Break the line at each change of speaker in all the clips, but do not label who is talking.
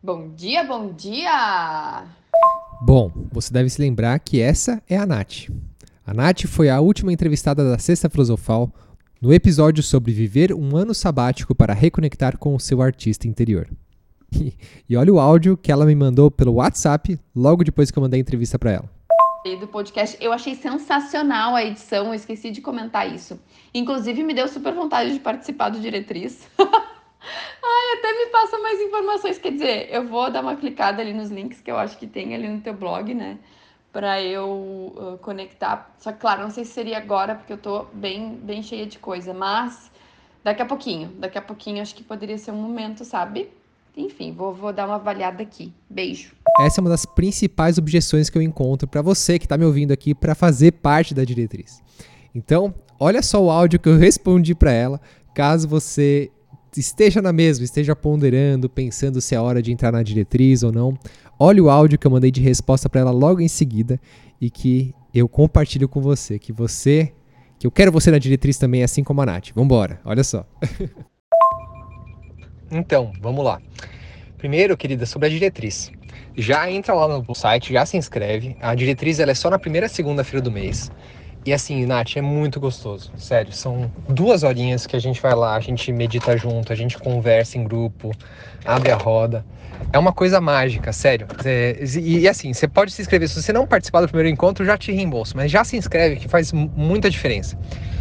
Bom dia, bom dia!
Bom, você deve se lembrar que essa é a Nath. A Nath foi a última entrevistada da Sexta Filosofal no episódio sobre viver um ano sabático para reconectar com o seu artista interior. E, olha o áudio que ela me mandou pelo WhatsApp logo depois que eu mandei a entrevista para ela.
Do podcast, eu achei sensacional a edição, eu esqueci de comentar isso. Inclusive, me deu super vontade de participar do Diretriz. Ai, até me passa mais informações. Quer dizer, eu vou dar uma clicada ali nos links que eu acho que tem ali no teu blog, né? Pra eu uh, conectar. Só que, claro, não sei se seria agora, porque eu tô bem, bem cheia de coisa. Mas daqui a pouquinho, daqui a pouquinho acho que poderia ser um momento, sabe? Enfim, vou, vou dar uma avaliada aqui. Beijo.
Essa é uma das principais objeções que eu encontro para você que está me ouvindo aqui para fazer parte da diretriz. Então, olha só o áudio que eu respondi para ela, caso você esteja na mesma, esteja ponderando, pensando se é hora de entrar na diretriz ou não, olhe o áudio que eu mandei de resposta para ela logo em seguida e que eu compartilho com você, que você, que eu quero você na diretriz também, assim como a Nath. Vambora, olha só. então, vamos lá. Primeiro, querida, sobre a diretriz. Já entra lá no site, já se inscreve. A diretriz ela é só na primeira segunda-feira do mês. E assim, Nath, é muito gostoso. Sério, são duas horinhas que a gente vai lá, a gente medita junto, a gente conversa em grupo, abre a roda. É uma coisa mágica, sério. É, e, e, assim, você pode se inscrever. Se você não participar do primeiro encontro, já te reembolso. Mas já se inscreve, que faz muita diferença.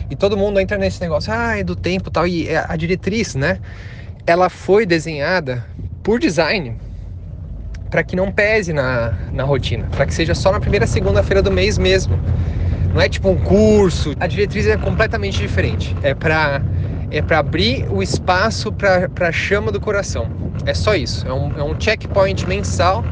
E todo mundo entra nesse negócio, ah, é do tempo tal. E a diretriz, né? Ela foi desenhada por design para que não pese na, na rotina, para que seja só na primeira segunda-feira do mês mesmo. Não é tipo um curso. A diretriz é completamente diferente. É para é para abrir o espaço para a chama do coração. É só isso. É um, é um checkpoint mensal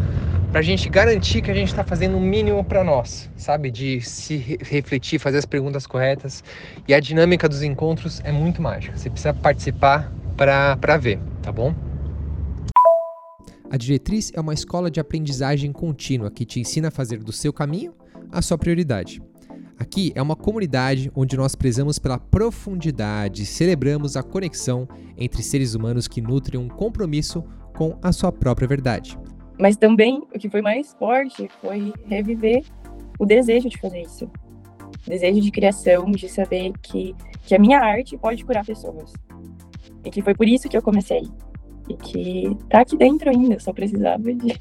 para a gente garantir que a gente está fazendo o mínimo para nós, sabe? De se refletir, fazer as perguntas corretas. E a dinâmica dos encontros é muito mágica. Você precisa participar para ver, tá bom? A Diretriz é uma escola de aprendizagem contínua que te ensina a fazer do seu caminho a sua prioridade. Aqui é uma comunidade onde nós prezamos pela profundidade e celebramos a conexão entre seres humanos que nutrem um compromisso com a sua própria verdade.
Mas também o que foi mais forte foi reviver o desejo de fazer isso. O desejo de criação, de saber que, que a minha arte pode curar pessoas. E que foi por isso que eu comecei. E que tá aqui dentro ainda, só precisava de,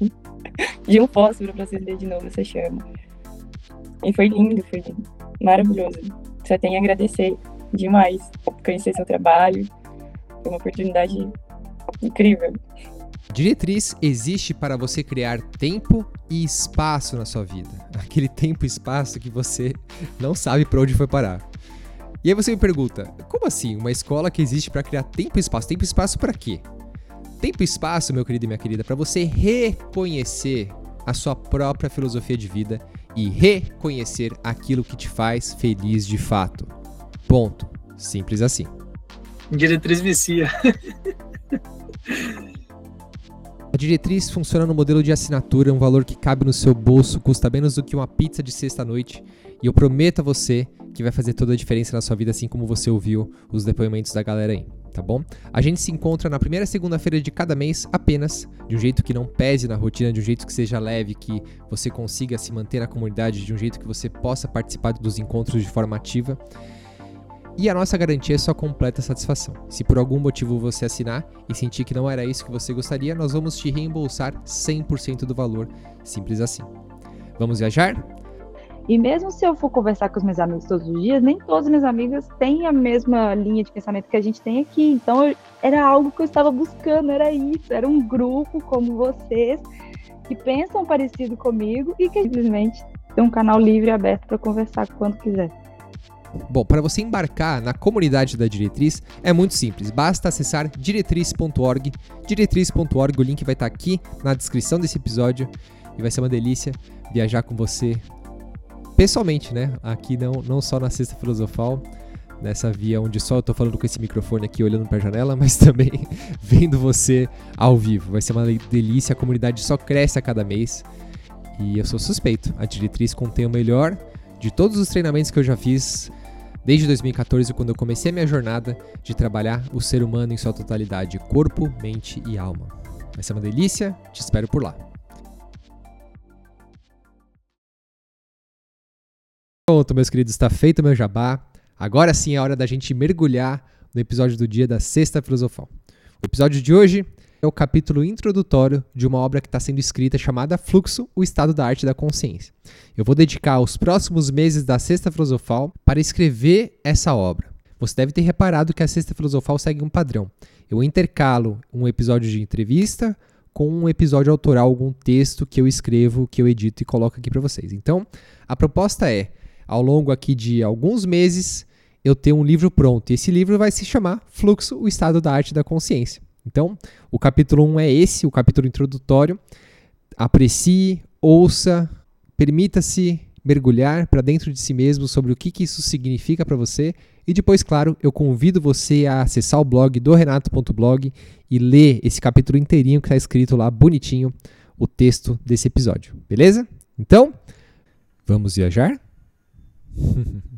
de um fósforo para acender de novo essa chama. E foi lindo, foi lindo. Maravilhoso. Só tenho a agradecer demais conhecer seu trabalho. Foi uma oportunidade incrível.
Diretriz existe para você criar tempo e espaço na sua vida. Aquele tempo e espaço que você não sabe para onde foi parar. E aí você me pergunta, como assim? Uma escola que existe para criar tempo e espaço? Tempo e espaço para quê? Tempo e espaço, meu querido e minha querida, para você reconhecer a sua própria filosofia de vida e reconhecer aquilo que te faz feliz de fato. Ponto. Simples assim.
Diretriz vicia.
A diretriz funciona no modelo de assinatura, um valor que cabe no seu bolso, custa menos do que uma pizza de sexta-noite, e eu prometo a você que vai fazer toda a diferença na sua vida, assim como você ouviu os depoimentos da galera aí tá bom? A gente se encontra na primeira segunda-feira de cada mês apenas, de um jeito que não pese na rotina, de um jeito que seja leve, que você consiga se manter na comunidade, de um jeito que você possa participar dos encontros de forma ativa. E a nossa garantia é só completa satisfação. Se por algum motivo você assinar e sentir que não era isso que você gostaria, nós vamos te reembolsar 100% do valor, simples assim. Vamos viajar?
E mesmo se eu for conversar com os meus amigos todos os dias, nem todas as minhas amigas têm a mesma linha de pensamento que a gente tem aqui. Então eu, era algo que eu estava buscando, era isso, era um grupo como vocês que pensam parecido comigo e que simplesmente tem um canal livre e aberto para conversar quando quiser.
Bom, para você embarcar na comunidade da Diretriz é muito simples, basta acessar diretriz.org, diretriz.org, o link vai estar aqui na descrição desse episódio e vai ser uma delícia viajar com você pessoalmente, né? Aqui não, não só na Sexta Filosofal, nessa via onde só eu tô falando com esse microfone aqui olhando para a janela, mas também vendo você ao vivo. Vai ser uma delícia, a comunidade só cresce a cada mês. E eu sou suspeito. A diretriz contém o melhor de todos os treinamentos que eu já fiz desde 2014, quando eu comecei a minha jornada de trabalhar o ser humano em sua totalidade, corpo, mente e alma. Vai ser uma delícia, te espero por lá. Pronto, meus queridos, está feito meu jabá. Agora sim é hora da gente mergulhar no episódio do dia da Sexta Filosofal. O episódio de hoje é o capítulo introdutório de uma obra que está sendo escrita chamada Fluxo, o Estado da Arte da Consciência. Eu vou dedicar os próximos meses da Sexta Filosofal para escrever essa obra. Você deve ter reparado que a Sexta Filosofal segue um padrão. Eu intercalo um episódio de entrevista com um episódio autoral, algum texto que eu escrevo, que eu edito e coloco aqui para vocês. Então, a proposta é ao longo aqui de alguns meses, eu ter um livro pronto. E esse livro vai se chamar Fluxo, o Estado da Arte da Consciência. Então, o capítulo 1 é esse, o capítulo introdutório. Aprecie, ouça, permita-se mergulhar para dentro de si mesmo sobre o que, que isso significa para você. E depois, claro, eu convido você a acessar o blog do renato.blog e ler esse capítulo inteirinho que está escrito lá bonitinho, o texto desse episódio. Beleza? Então, vamos viajar? Hmm.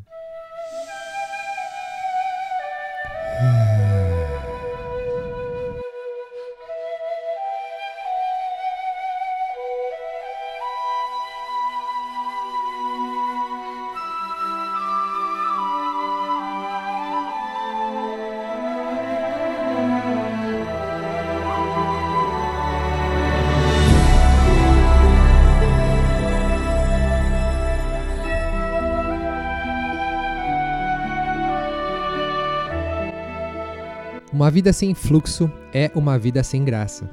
Uma vida sem fluxo é uma vida sem graça.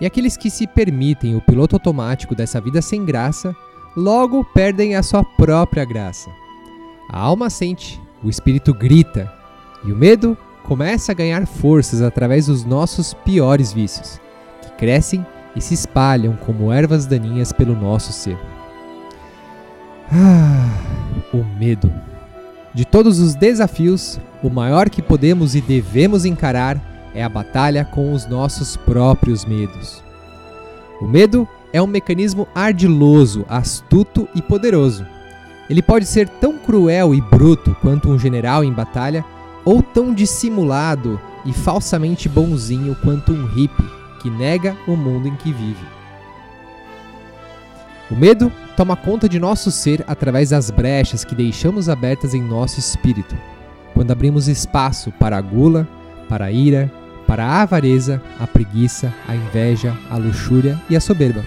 E aqueles que se permitem o piloto automático dessa vida sem graça, logo perdem a sua própria graça. A alma sente, o espírito grita, e o medo começa a ganhar forças através dos nossos piores vícios, que crescem e se espalham como ervas daninhas pelo nosso ser. Ah, o medo. De todos os desafios, o maior que podemos e devemos encarar é a batalha com os nossos próprios medos. O medo é um mecanismo ardiloso, astuto e poderoso. Ele pode ser tão cruel e bruto quanto um general em batalha, ou tão dissimulado e falsamente bonzinho quanto um hippie que nega o mundo em que vive. O medo toma conta de nosso ser através das brechas que deixamos abertas em nosso espírito, quando abrimos espaço para a gula, para a ira, para a avareza, a preguiça, a inveja, a luxúria e a soberba.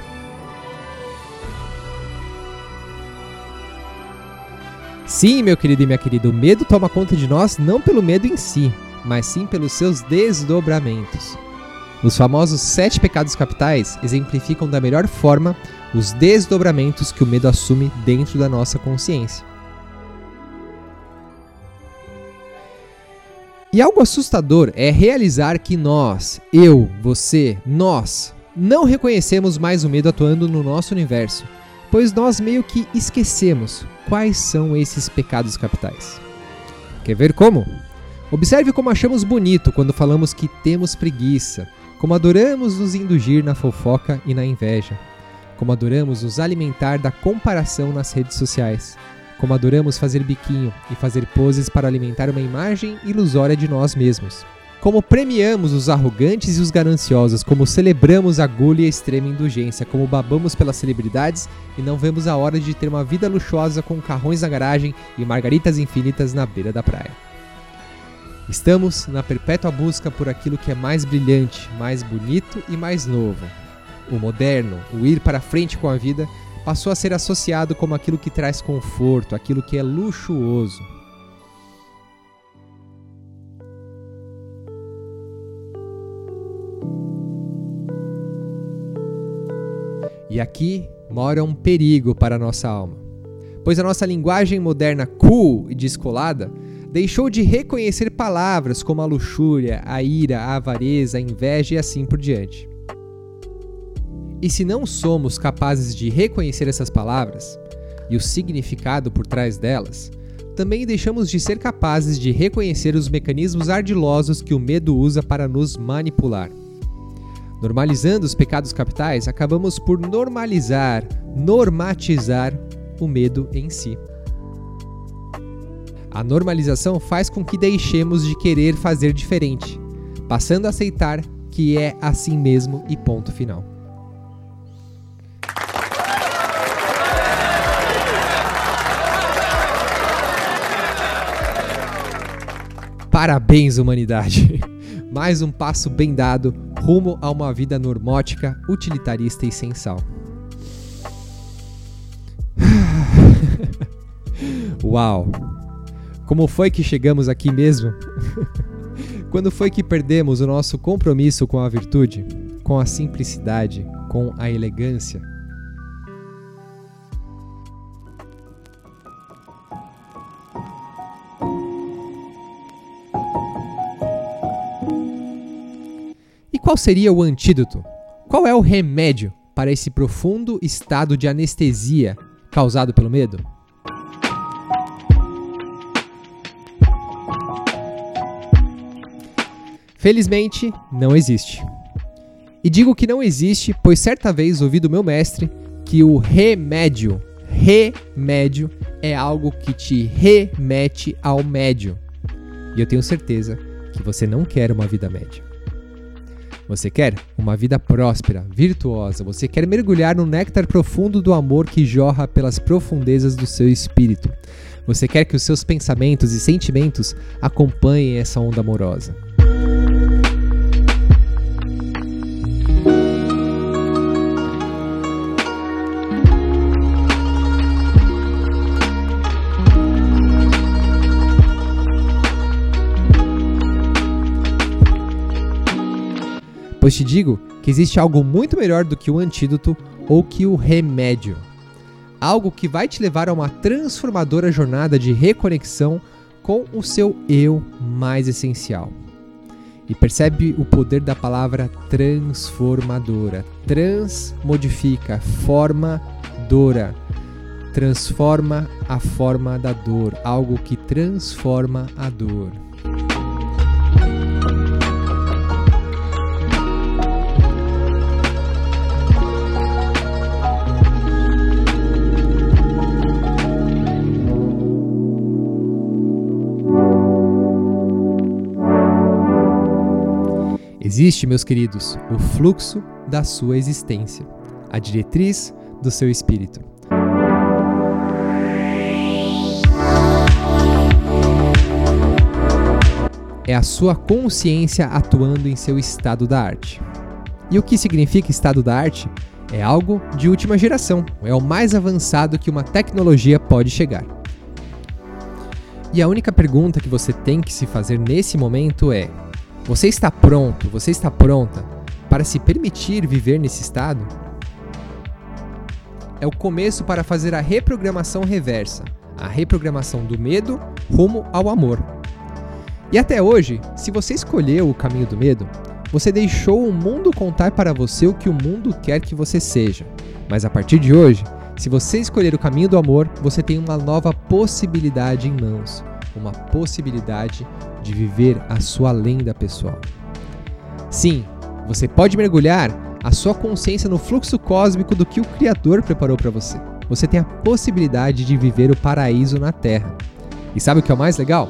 Sim, meu querido e minha querida, o medo toma conta de nós não pelo medo em si, mas sim pelos seus desdobramentos. Os famosos sete pecados capitais exemplificam da melhor forma os desdobramentos que o medo assume dentro da nossa consciência. E algo assustador é realizar que nós, eu, você, nós, não reconhecemos mais o medo atuando no nosso universo, pois nós meio que esquecemos quais são esses pecados capitais. Quer ver como? Observe como achamos bonito quando falamos que temos preguiça, como adoramos nos indulgir na fofoca e na inveja, como adoramos nos alimentar da comparação nas redes sociais, como adoramos fazer biquinho e fazer poses para alimentar uma imagem ilusória de nós mesmos. Como premiamos os arrogantes e os gananciosos, como celebramos a gula e a extrema indulgência, como babamos pelas celebridades e não vemos a hora de ter uma vida luxuosa com carrões na garagem e margaritas infinitas na beira da praia. Estamos na perpétua busca por aquilo que é mais brilhante, mais bonito e mais novo, o moderno, o ir para frente com a vida, passou a ser associado como aquilo que traz conforto, aquilo que é luxuoso. E aqui mora um perigo para a nossa alma, pois a nossa linguagem moderna cool e descolada deixou de reconhecer palavras como a luxúria, a ira, a avareza, a inveja e assim por diante. E se não somos capazes de reconhecer essas palavras e o significado por trás delas, também deixamos de ser capazes de reconhecer os mecanismos ardilosos que o medo usa para nos manipular. Normalizando os pecados capitais, acabamos por normalizar, normatizar o medo em si. A normalização faz com que deixemos de querer fazer diferente, passando a aceitar que é assim mesmo e ponto final. Parabéns, humanidade! Mais um passo bem dado rumo a uma vida normótica, utilitarista e sensal. Uau! Como foi que chegamos aqui mesmo? Quando foi que perdemos o nosso compromisso com a virtude, com a simplicidade, com a elegância? E qual seria o antídoto? Qual é o remédio para esse profundo estado de anestesia causado pelo medo? Felizmente, não existe. E digo que não existe, pois certa vez ouvi do meu mestre que o remédio, remédio, é algo que te remete ao médio. E eu tenho certeza que você não quer uma vida média. Você quer uma vida próspera, virtuosa. Você quer mergulhar no néctar profundo do amor que jorra pelas profundezas do seu espírito. Você quer que os seus pensamentos e sentimentos acompanhem essa onda amorosa. Pois te digo que existe algo muito melhor do que o antídoto ou que o remédio. Algo que vai te levar a uma transformadora jornada de reconexão com o seu eu mais essencial. E percebe o poder da palavra transformadora. Trans modifica, forma dora. Transforma a forma da dor, algo que transforma a dor. Existe, meus queridos, o fluxo da sua existência, a diretriz do seu espírito. É a sua consciência atuando em seu estado da arte. E o que significa estado da arte? É algo de última geração, é o mais avançado que uma tecnologia pode chegar. E a única pergunta que você tem que se fazer nesse momento é: você está pronto, você está pronta para se permitir viver nesse estado? É o começo para fazer a reprogramação reversa, a reprogramação do medo rumo ao amor. E até hoje, se você escolheu o caminho do medo, você deixou o mundo contar para você o que o mundo quer que você seja. Mas a partir de hoje, se você escolher o caminho do amor, você tem uma nova possibilidade em mãos, uma possibilidade de viver a sua lenda pessoal. Sim, você pode mergulhar a sua consciência no fluxo cósmico do que o Criador preparou para você. Você tem a possibilidade de viver o paraíso na Terra. E sabe o que é o mais legal?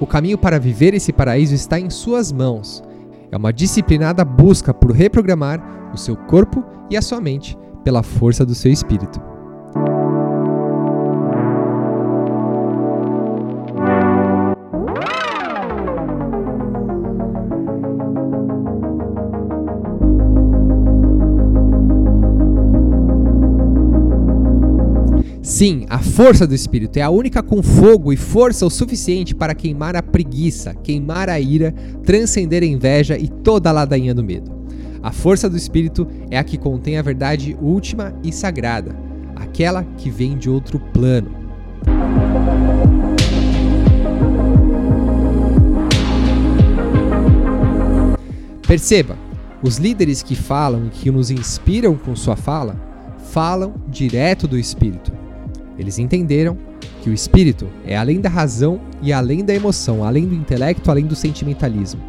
O caminho para viver esse paraíso está em suas mãos. É uma disciplinada busca por reprogramar o seu corpo e a sua mente pela força do seu espírito. Sim, a força do Espírito é a única com fogo e força o suficiente para queimar a preguiça, queimar a ira, transcender a inveja e toda a ladainha do medo. A força do Espírito é a que contém a verdade última e sagrada, aquela que vem de outro plano. Perceba, os líderes que falam e que nos inspiram com sua fala, falam direto do Espírito. Eles entenderam que o espírito é além da razão e além da emoção, além do intelecto, além do sentimentalismo.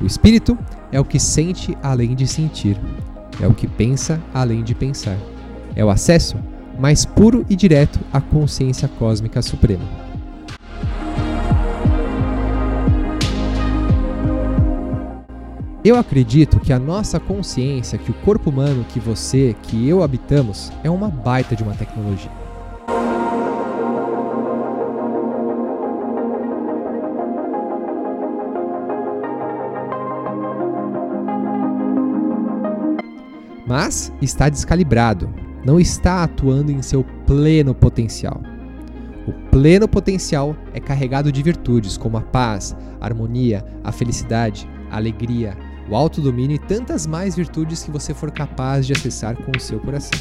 O espírito é o que sente além de sentir, é o que pensa além de pensar. É o acesso mais puro e direto à consciência cósmica suprema. Eu acredito que a nossa consciência, que o corpo humano, que você, que eu habitamos, é uma baita de uma tecnologia. Mas está descalibrado, não está atuando em seu pleno potencial. O pleno potencial é carregado de virtudes como a paz, a harmonia, a felicidade, a alegria, o autodomínio e tantas mais virtudes que você for capaz de acessar com o seu coração.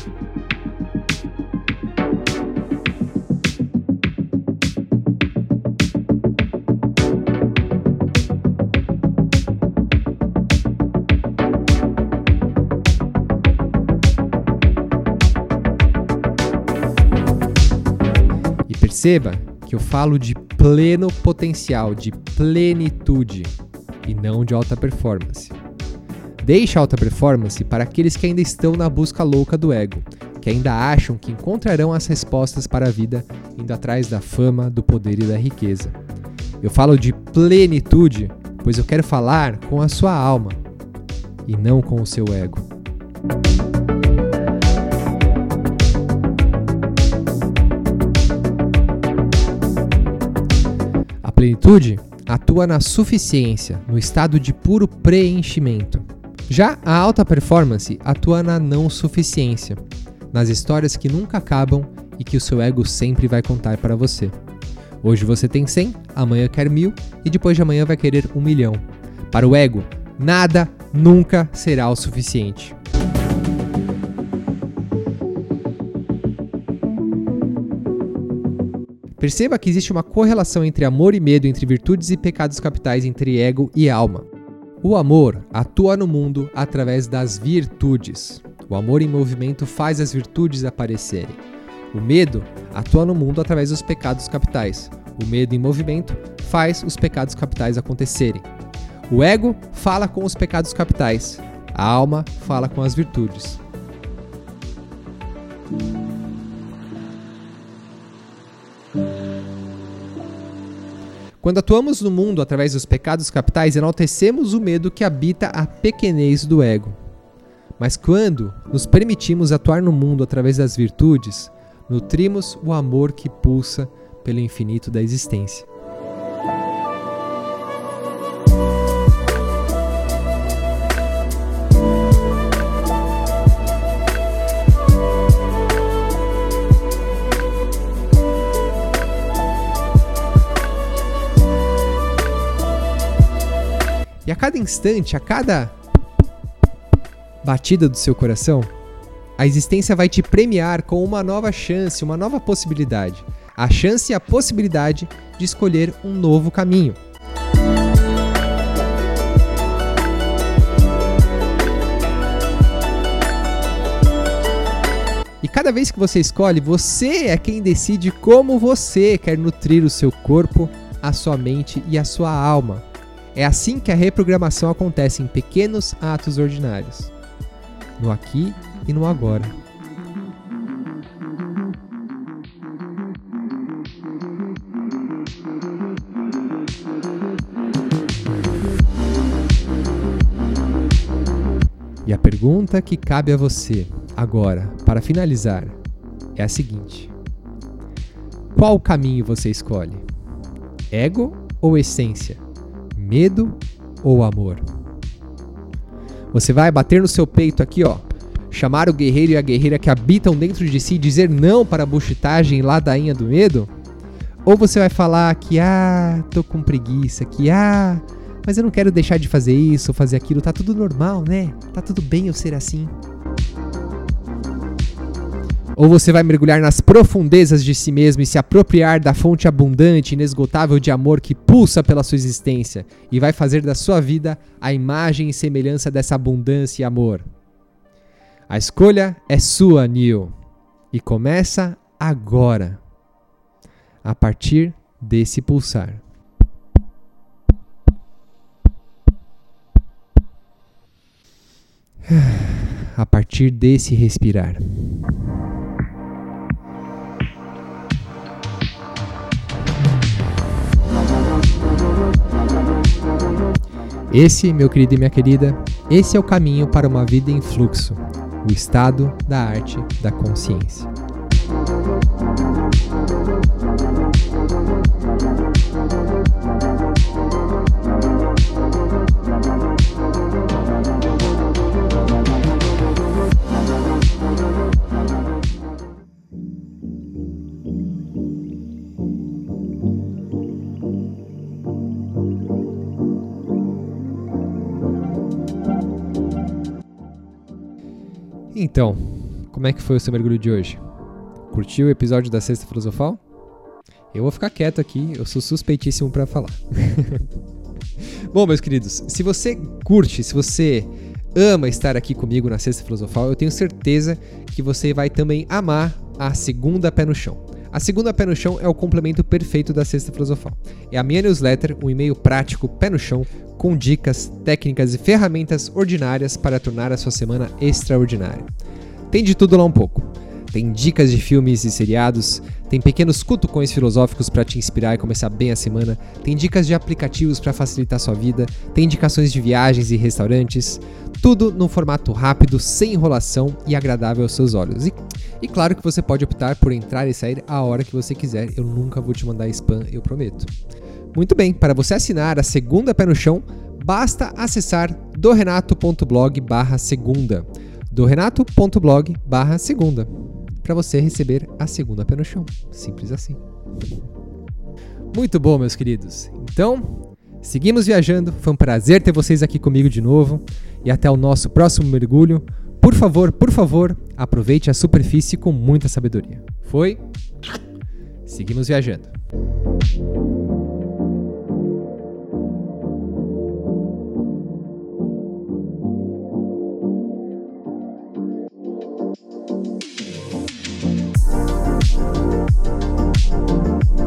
Perceba que eu falo de pleno potencial, de plenitude e não de alta performance. Deixe a alta performance para aqueles que ainda estão na busca louca do ego, que ainda acham que encontrarão as respostas para a vida indo atrás da fama, do poder e da riqueza. Eu falo de plenitude, pois eu quero falar com a sua alma e não com o seu ego. Plenitude atua na suficiência, no estado de puro preenchimento. Já a alta performance atua na não suficiência, nas histórias que nunca acabam e que o seu ego sempre vai contar para você. Hoje você tem 100, amanhã quer mil e depois de amanhã vai querer um milhão. Para o ego, nada nunca será o suficiente. Perceba que existe uma correlação entre amor e medo, entre virtudes e pecados capitais, entre ego e alma. O amor atua no mundo através das virtudes. O amor em movimento faz as virtudes aparecerem. O medo atua no mundo através dos pecados capitais. O medo em movimento faz os pecados capitais acontecerem. O ego fala com os pecados capitais. A alma fala com as virtudes. Quando atuamos no mundo através dos pecados capitais, enaltecemos o medo que habita a pequenez do ego. Mas quando nos permitimos atuar no mundo através das virtudes, nutrimos o amor que pulsa pelo infinito da existência. E a cada instante, a cada batida do seu coração, a existência vai te premiar com uma nova chance, uma nova possibilidade. A chance e a possibilidade de escolher um novo caminho. E cada vez que você escolhe, você é quem decide como você quer nutrir o seu corpo, a sua mente e a sua alma. É assim que a reprogramação acontece em pequenos atos ordinários, no aqui e no agora. E a pergunta que cabe a você agora, para finalizar, é a seguinte: Qual caminho você escolhe? Ego ou essência? Medo ou amor? Você vai bater no seu peito aqui, ó, chamar o guerreiro e a guerreira que habitam dentro de si dizer não para a buchitagem e ladainha do medo? Ou você vai falar que, ah, tô com preguiça, que, ah, mas eu não quero deixar de fazer isso ou fazer aquilo, tá tudo normal, né? Tá tudo bem eu ser assim. Ou você vai mergulhar nas profundezas de si mesmo e se apropriar da fonte abundante e inesgotável de amor que pulsa pela sua existência e vai fazer da sua vida a imagem e semelhança dessa abundância e amor. A escolha é sua, Neil, e começa agora, a partir desse pulsar. A partir desse respirar. Esse, meu querido e minha querida, esse é o caminho para uma vida em fluxo, o estado da arte da consciência. Então, como é que foi o seu mergulho de hoje? Curtiu o episódio da Sexta Filosofal? Eu vou ficar quieto aqui, eu sou suspeitíssimo para falar. Bom, meus queridos, se você curte, se você ama estar aqui comigo na Sexta Filosofal, eu tenho certeza que você vai também amar a segunda pé no chão. A segunda pé no chão é o complemento perfeito da Sexta Filosofal. É a minha newsletter, um e-mail prático pé no chão, com dicas, técnicas e ferramentas ordinárias para tornar a sua semana extraordinária. Tem de tudo lá um pouco. Tem dicas de filmes e seriados, tem pequenos cutucões filosóficos para te inspirar e começar bem a semana, tem dicas de aplicativos para facilitar sua vida, tem indicações de viagens e restaurantes, tudo num formato rápido, sem enrolação e agradável aos seus olhos. E, e claro que você pode optar por entrar e sair a hora que você quiser, eu nunca vou te mandar spam, eu prometo. Muito bem, para você assinar a segunda pé no chão, basta acessar dorenato.blog barra segunda. dorenato.blog barra segunda para você receber a segunda pé no chão. Simples assim. Muito bom, meus queridos. Então, seguimos viajando. Foi um prazer ter vocês aqui comigo de novo. E até o nosso próximo mergulho. Por favor, por favor, aproveite a superfície com muita sabedoria. Foi? Seguimos viajando. you